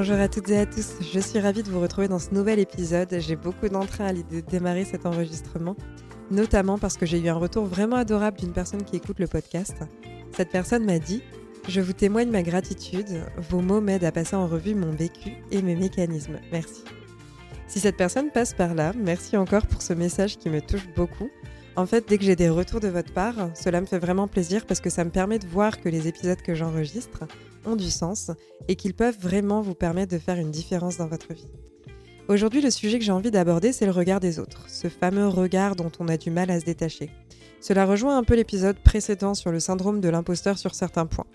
Bonjour à toutes et à tous, je suis ravie de vous retrouver dans ce nouvel épisode. J'ai beaucoup d'entrain à l'idée de démarrer cet enregistrement, notamment parce que j'ai eu un retour vraiment adorable d'une personne qui écoute le podcast. Cette personne m'a dit Je vous témoigne ma gratitude, vos mots m'aident à passer en revue mon vécu et mes mécanismes. Merci. Si cette personne passe par là, merci encore pour ce message qui me touche beaucoup. En fait, dès que j'ai des retours de votre part, cela me fait vraiment plaisir parce que ça me permet de voir que les épisodes que j'enregistre ont du sens et qu'ils peuvent vraiment vous permettre de faire une différence dans votre vie. Aujourd'hui, le sujet que j'ai envie d'aborder, c'est le regard des autres, ce fameux regard dont on a du mal à se détacher. Cela rejoint un peu l'épisode précédent sur le syndrome de l'imposteur sur certains points.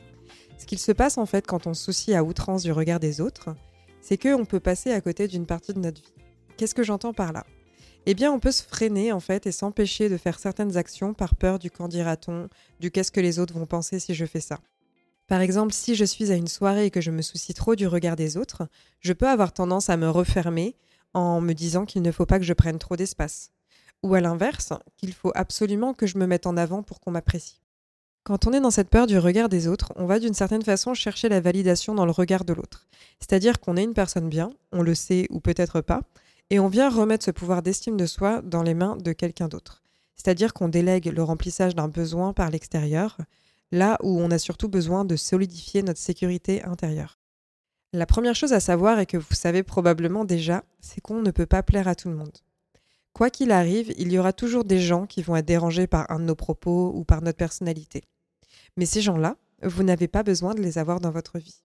Ce qu'il se passe en fait quand on se soucie à outrance du regard des autres, c'est qu'on peut passer à côté d'une partie de notre vie. Qu'est-ce que j'entends par là? Eh bien, on peut se freiner en fait et s'empêcher de faire certaines actions par peur du qu'en dira-t-on, du qu'est-ce que les autres vont penser si je fais ça. Par exemple, si je suis à une soirée et que je me soucie trop du regard des autres, je peux avoir tendance à me refermer en me disant qu'il ne faut pas que je prenne trop d'espace. Ou à l'inverse, qu'il faut absolument que je me mette en avant pour qu'on m'apprécie. Quand on est dans cette peur du regard des autres, on va d'une certaine façon chercher la validation dans le regard de l'autre. C'est-à-dire qu'on est une personne bien, on le sait ou peut-être pas, et on vient remettre ce pouvoir d'estime de soi dans les mains de quelqu'un d'autre. C'est-à-dire qu'on délègue le remplissage d'un besoin par l'extérieur, là où on a surtout besoin de solidifier notre sécurité intérieure. La première chose à savoir et que vous savez probablement déjà, c'est qu'on ne peut pas plaire à tout le monde. Quoi qu'il arrive, il y aura toujours des gens qui vont être dérangés par un de nos propos ou par notre personnalité. Mais ces gens-là, vous n'avez pas besoin de les avoir dans votre vie.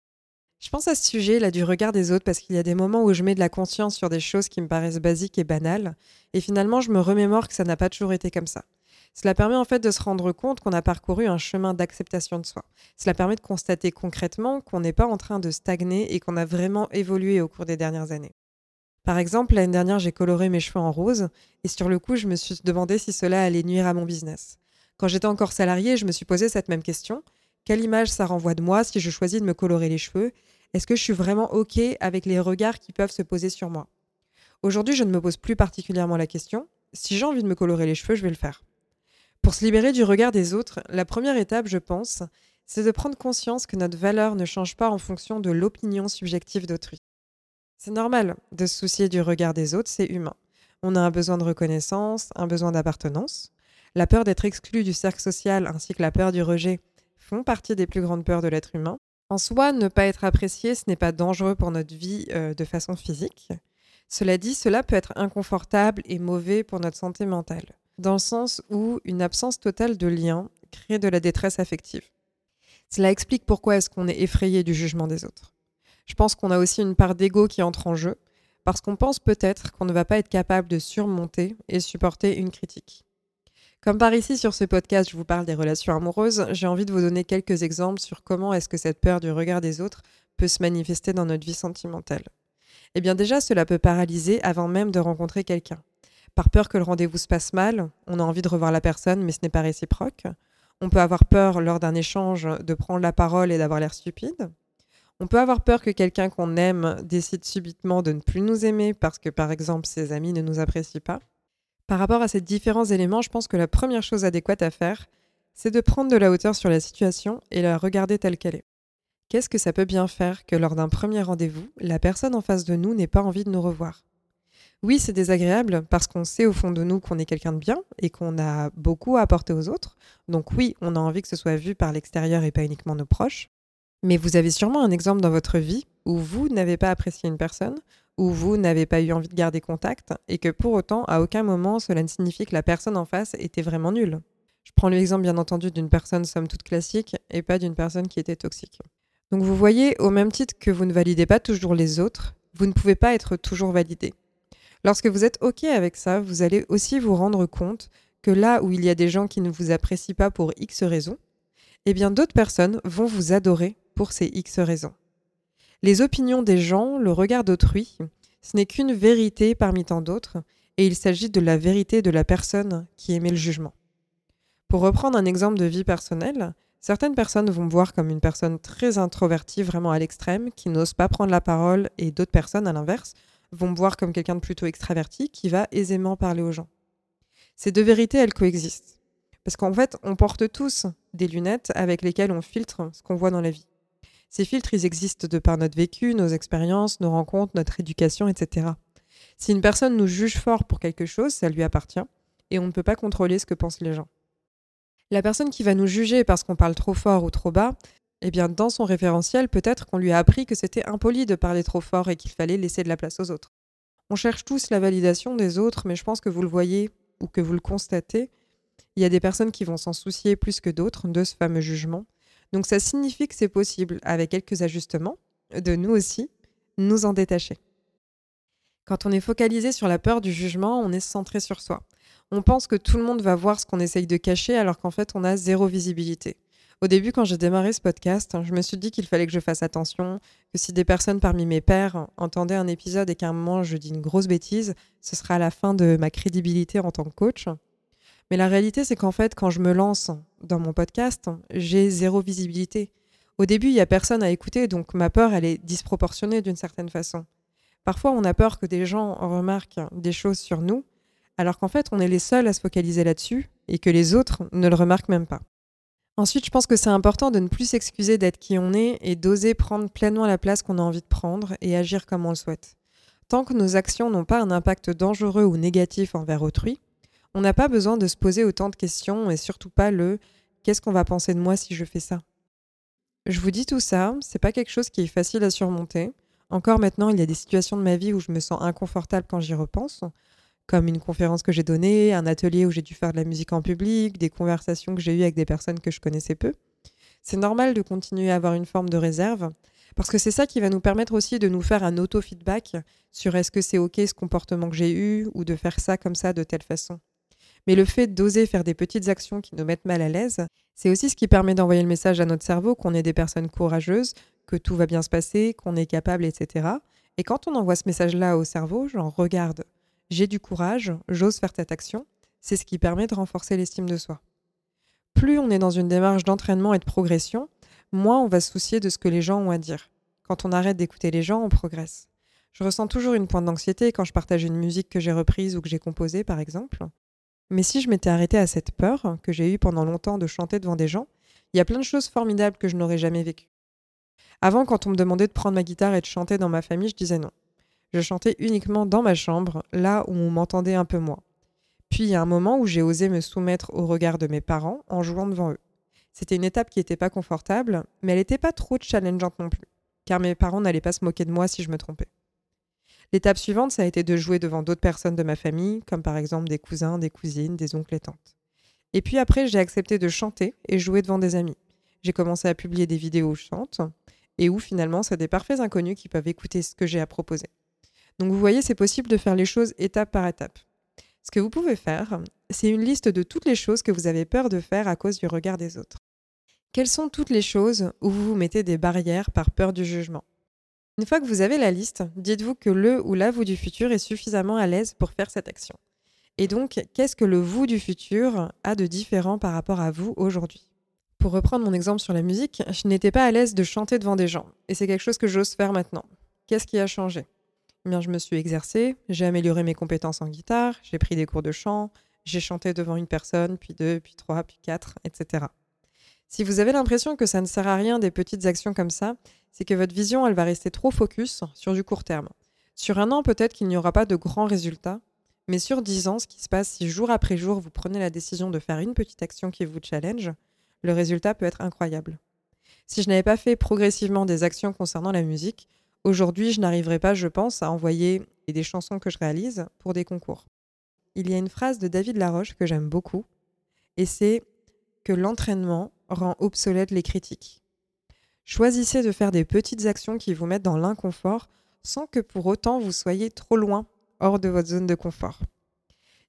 Je pense à ce sujet là du regard des autres parce qu'il y a des moments où je mets de la conscience sur des choses qui me paraissent basiques et banales, et finalement je me remémore que ça n'a pas toujours été comme ça. Cela permet en fait de se rendre compte qu'on a parcouru un chemin d'acceptation de soi. Cela permet de constater concrètement qu'on n'est pas en train de stagner et qu'on a vraiment évolué au cours des dernières années. Par exemple, l'année dernière, j'ai coloré mes cheveux en rose et sur le coup, je me suis demandé si cela allait nuire à mon business. Quand j'étais encore salarié, je me suis posé cette même question. Quelle image ça renvoie de moi si je choisis de me colorer les cheveux? Est-ce que je suis vraiment OK avec les regards qui peuvent se poser sur moi? Aujourd'hui, je ne me pose plus particulièrement la question. Si j'ai envie de me colorer les cheveux, je vais le faire. Pour se libérer du regard des autres, la première étape, je pense, c'est de prendre conscience que notre valeur ne change pas en fonction de l'opinion subjective d'autrui. C'est normal de se soucier du regard des autres, c'est humain. On a un besoin de reconnaissance, un besoin d'appartenance. La peur d'être exclu du cercle social ainsi que la peur du rejet font partie des plus grandes peurs de l'être humain. En soi, ne pas être apprécié, ce n'est pas dangereux pour notre vie euh, de façon physique. Cela dit, cela peut être inconfortable et mauvais pour notre santé mentale dans le sens où une absence totale de lien crée de la détresse affective. Cela explique pourquoi est-ce qu'on est effrayé du jugement des autres. Je pense qu'on a aussi une part d'ego qui entre en jeu, parce qu'on pense peut-être qu'on ne va pas être capable de surmonter et supporter une critique. Comme par ici sur ce podcast, je vous parle des relations amoureuses, j'ai envie de vous donner quelques exemples sur comment est-ce que cette peur du regard des autres peut se manifester dans notre vie sentimentale. Eh bien déjà, cela peut paralyser avant même de rencontrer quelqu'un. Par peur que le rendez-vous se passe mal, on a envie de revoir la personne, mais ce n'est pas réciproque. On peut avoir peur lors d'un échange de prendre la parole et d'avoir l'air stupide. On peut avoir peur que quelqu'un qu'on aime décide subitement de ne plus nous aimer parce que, par exemple, ses amis ne nous apprécient pas. Par rapport à ces différents éléments, je pense que la première chose adéquate à faire, c'est de prendre de la hauteur sur la situation et la regarder telle qu'elle est. Qu'est-ce que ça peut bien faire que lors d'un premier rendez-vous, la personne en face de nous n'ait pas envie de nous revoir? Oui, c'est désagréable parce qu'on sait au fond de nous qu'on est quelqu'un de bien et qu'on a beaucoup à apporter aux autres. Donc oui, on a envie que ce soit vu par l'extérieur et pas uniquement nos proches. Mais vous avez sûrement un exemple dans votre vie où vous n'avez pas apprécié une personne, où vous n'avez pas eu envie de garder contact et que pour autant, à aucun moment, cela ne signifie que la personne en face était vraiment nulle. Je prends l'exemple bien entendu d'une personne somme toute classique et pas d'une personne qui était toxique. Donc vous voyez, au même titre que vous ne validez pas toujours les autres, vous ne pouvez pas être toujours validé. Lorsque vous êtes OK avec ça, vous allez aussi vous rendre compte que là où il y a des gens qui ne vous apprécient pas pour X raisons, eh bien d'autres personnes vont vous adorer pour ces X raisons. Les opinions des gens, le regard d'autrui, ce n'est qu'une vérité parmi tant d'autres, et il s'agit de la vérité de la personne qui émet le jugement. Pour reprendre un exemple de vie personnelle, certaines personnes vont me voir comme une personne très introvertie, vraiment à l'extrême, qui n'ose pas prendre la parole, et d'autres personnes, à l'inverse, vont me voir comme quelqu'un de plutôt extraverti, qui va aisément parler aux gens. Ces deux vérités, elles coexistent. Parce qu'en fait, on porte tous des lunettes avec lesquelles on filtre ce qu'on voit dans la vie. Ces filtres, ils existent de par notre vécu, nos expériences, nos rencontres, notre éducation, etc. Si une personne nous juge fort pour quelque chose, ça lui appartient, et on ne peut pas contrôler ce que pensent les gens. La personne qui va nous juger parce qu'on parle trop fort ou trop bas, eh bien, dans son référentiel, peut-être qu'on lui a appris que c'était impoli de parler trop fort et qu'il fallait laisser de la place aux autres. On cherche tous la validation des autres, mais je pense que vous le voyez ou que vous le constatez, il y a des personnes qui vont s'en soucier plus que d'autres de ce fameux jugement. Donc ça signifie que c'est possible, avec quelques ajustements, de nous aussi nous en détacher. Quand on est focalisé sur la peur du jugement, on est centré sur soi. On pense que tout le monde va voir ce qu'on essaye de cacher alors qu'en fait on a zéro visibilité. Au début, quand j'ai démarré ce podcast, je me suis dit qu'il fallait que je fasse attention, que si des personnes parmi mes pairs entendaient un épisode et qu'à un moment je dis une grosse bêtise, ce sera la fin de ma crédibilité en tant que coach. Mais la réalité, c'est qu'en fait, quand je me lance dans mon podcast, j'ai zéro visibilité. Au début, il n'y a personne à écouter, donc ma peur, elle est disproportionnée d'une certaine façon. Parfois, on a peur que des gens remarquent des choses sur nous, alors qu'en fait, on est les seuls à se focaliser là-dessus et que les autres ne le remarquent même pas. Ensuite, je pense que c'est important de ne plus s'excuser d'être qui on est et d'oser prendre pleinement la place qu'on a envie de prendre et agir comme on le souhaite. Tant que nos actions n'ont pas un impact dangereux ou négatif envers autrui, on n'a pas besoin de se poser autant de questions et surtout pas le qu'est-ce qu'on va penser de moi si je fais ça? Je vous dis tout ça, c'est pas quelque chose qui est facile à surmonter. Encore maintenant, il y a des situations de ma vie où je me sens inconfortable quand j'y repense, comme une conférence que j'ai donnée, un atelier où j'ai dû faire de la musique en public, des conversations que j'ai eues avec des personnes que je connaissais peu. C'est normal de continuer à avoir une forme de réserve, parce que c'est ça qui va nous permettre aussi de nous faire un auto-feedback sur est-ce que c'est OK ce comportement que j'ai eu, ou de faire ça comme ça de telle façon. Mais le fait d'oser faire des petites actions qui nous mettent mal à l'aise, c'est aussi ce qui permet d'envoyer le message à notre cerveau qu'on est des personnes courageuses, que tout va bien se passer, qu'on est capable, etc. Et quand on envoie ce message-là au cerveau, genre regarde, j'ai du courage, j'ose faire cette action, c'est ce qui permet de renforcer l'estime de soi. Plus on est dans une démarche d'entraînement et de progression, moins on va se soucier de ce que les gens ont à dire. Quand on arrête d'écouter les gens, on progresse. Je ressens toujours une pointe d'anxiété quand je partage une musique que j'ai reprise ou que j'ai composée, par exemple. Mais si je m'étais arrêtée à cette peur que j'ai eue pendant longtemps de chanter devant des gens, il y a plein de choses formidables que je n'aurais jamais vécues. Avant, quand on me demandait de prendre ma guitare et de chanter dans ma famille, je disais non. Je chantais uniquement dans ma chambre, là où on m'entendait un peu moins. Puis il y a un moment où j'ai osé me soumettre au regard de mes parents en jouant devant eux. C'était une étape qui n'était pas confortable, mais elle n'était pas trop challengeante non plus, car mes parents n'allaient pas se moquer de moi si je me trompais. L'étape suivante, ça a été de jouer devant d'autres personnes de ma famille, comme par exemple des cousins, des cousines, des oncles et tantes. Et puis après, j'ai accepté de chanter et jouer devant des amis. J'ai commencé à publier des vidéos où je chante, et où finalement, c'est des parfaits inconnus qui peuvent écouter ce que j'ai à proposer. Donc vous voyez, c'est possible de faire les choses étape par étape. Ce que vous pouvez faire, c'est une liste de toutes les choses que vous avez peur de faire à cause du regard des autres. Quelles sont toutes les choses où vous vous mettez des barrières par peur du jugement? Une fois que vous avez la liste, dites-vous que le ou la vous du futur est suffisamment à l'aise pour faire cette action. Et donc, qu'est-ce que le vous du futur a de différent par rapport à vous aujourd'hui? Pour reprendre mon exemple sur la musique, je n'étais pas à l'aise de chanter devant des gens, et c'est quelque chose que j'ose faire maintenant. Qu'est-ce qui a changé? Eh bien, Je me suis exercée, j'ai amélioré mes compétences en guitare, j'ai pris des cours de chant, j'ai chanté devant une personne, puis deux, puis trois, puis quatre, etc. Si vous avez l'impression que ça ne sert à rien des petites actions comme ça, c'est que votre vision, elle va rester trop focus sur du court terme. Sur un an, peut-être qu'il n'y aura pas de grands résultats, mais sur dix ans, ce qui se passe si jour après jour, vous prenez la décision de faire une petite action qui vous challenge, le résultat peut être incroyable. Si je n'avais pas fait progressivement des actions concernant la musique, aujourd'hui, je n'arriverais pas, je pense, à envoyer des chansons que je réalise pour des concours. Il y a une phrase de David Laroche que j'aime beaucoup, et c'est que l'entraînement rend obsolète les critiques. Choisissez de faire des petites actions qui vous mettent dans l'inconfort sans que pour autant vous soyez trop loin, hors de votre zone de confort.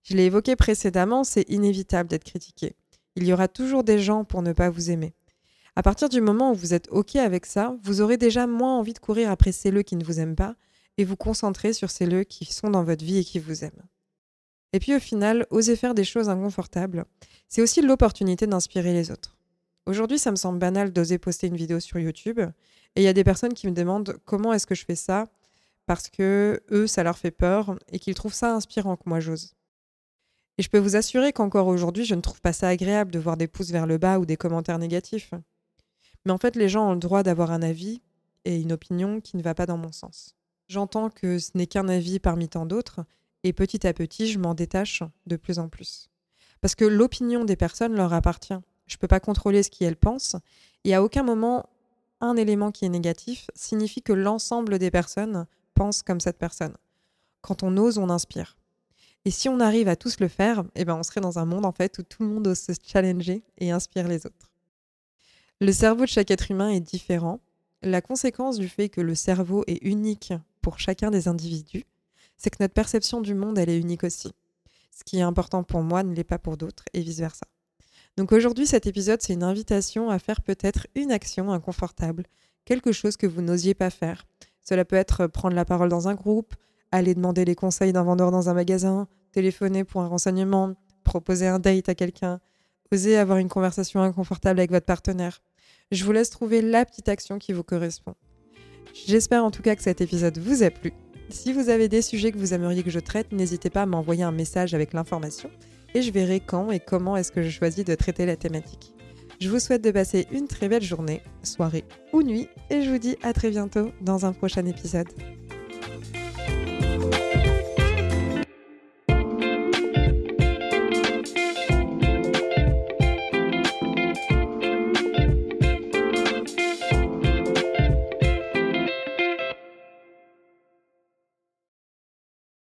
Je l'ai évoqué précédemment, c'est inévitable d'être critiqué. Il y aura toujours des gens pour ne pas vous aimer. À partir du moment où vous êtes OK avec ça, vous aurez déjà moins envie de courir après celles qui ne vous aiment pas et vous concentrer sur celles qui sont dans votre vie et qui vous aiment. Et puis au final, oser faire des choses inconfortables, c'est aussi l'opportunité d'inspirer les autres. Aujourd'hui, ça me semble banal d'oser poster une vidéo sur YouTube et il y a des personnes qui me demandent comment est-ce que je fais ça? Parce que eux, ça leur fait peur et qu'ils trouvent ça inspirant que moi j'ose. Et je peux vous assurer qu'encore aujourd'hui, je ne trouve pas ça agréable de voir des pouces vers le bas ou des commentaires négatifs. Mais en fait, les gens ont le droit d'avoir un avis et une opinion qui ne va pas dans mon sens. J'entends que ce n'est qu'un avis parmi tant d'autres, et petit à petit, je m'en détache de plus en plus. Parce que l'opinion des personnes leur appartient. Je ne peux pas contrôler ce qu'elles pensent, et à aucun moment, un élément qui est négatif signifie que l'ensemble des personnes pensent comme cette personne. Quand on ose, on inspire. Et si on arrive à tous le faire, eh ben on serait dans un monde en fait où tout le monde ose se challenger et inspire les autres. Le cerveau de chaque être humain est différent. La conséquence du fait que le cerveau est unique pour chacun des individus, c'est que notre perception du monde, elle est unique aussi. Ce qui est important pour moi ne l'est pas pour d'autres et vice-versa. Donc aujourd'hui, cet épisode, c'est une invitation à faire peut-être une action inconfortable, quelque chose que vous n'osiez pas faire. Cela peut être prendre la parole dans un groupe, aller demander les conseils d'un vendeur dans un magasin, téléphoner pour un renseignement, proposer un date à quelqu'un, oser avoir une conversation inconfortable avec votre partenaire. Je vous laisse trouver la petite action qui vous correspond. J'espère en tout cas que cet épisode vous a plu. Si vous avez des sujets que vous aimeriez que je traite, n'hésitez pas à m'envoyer un message avec l'information et je verrai quand et comment est-ce que je choisis de traiter la thématique. Je vous souhaite de passer une très belle journée, soirée ou nuit et je vous dis à très bientôt dans un prochain épisode.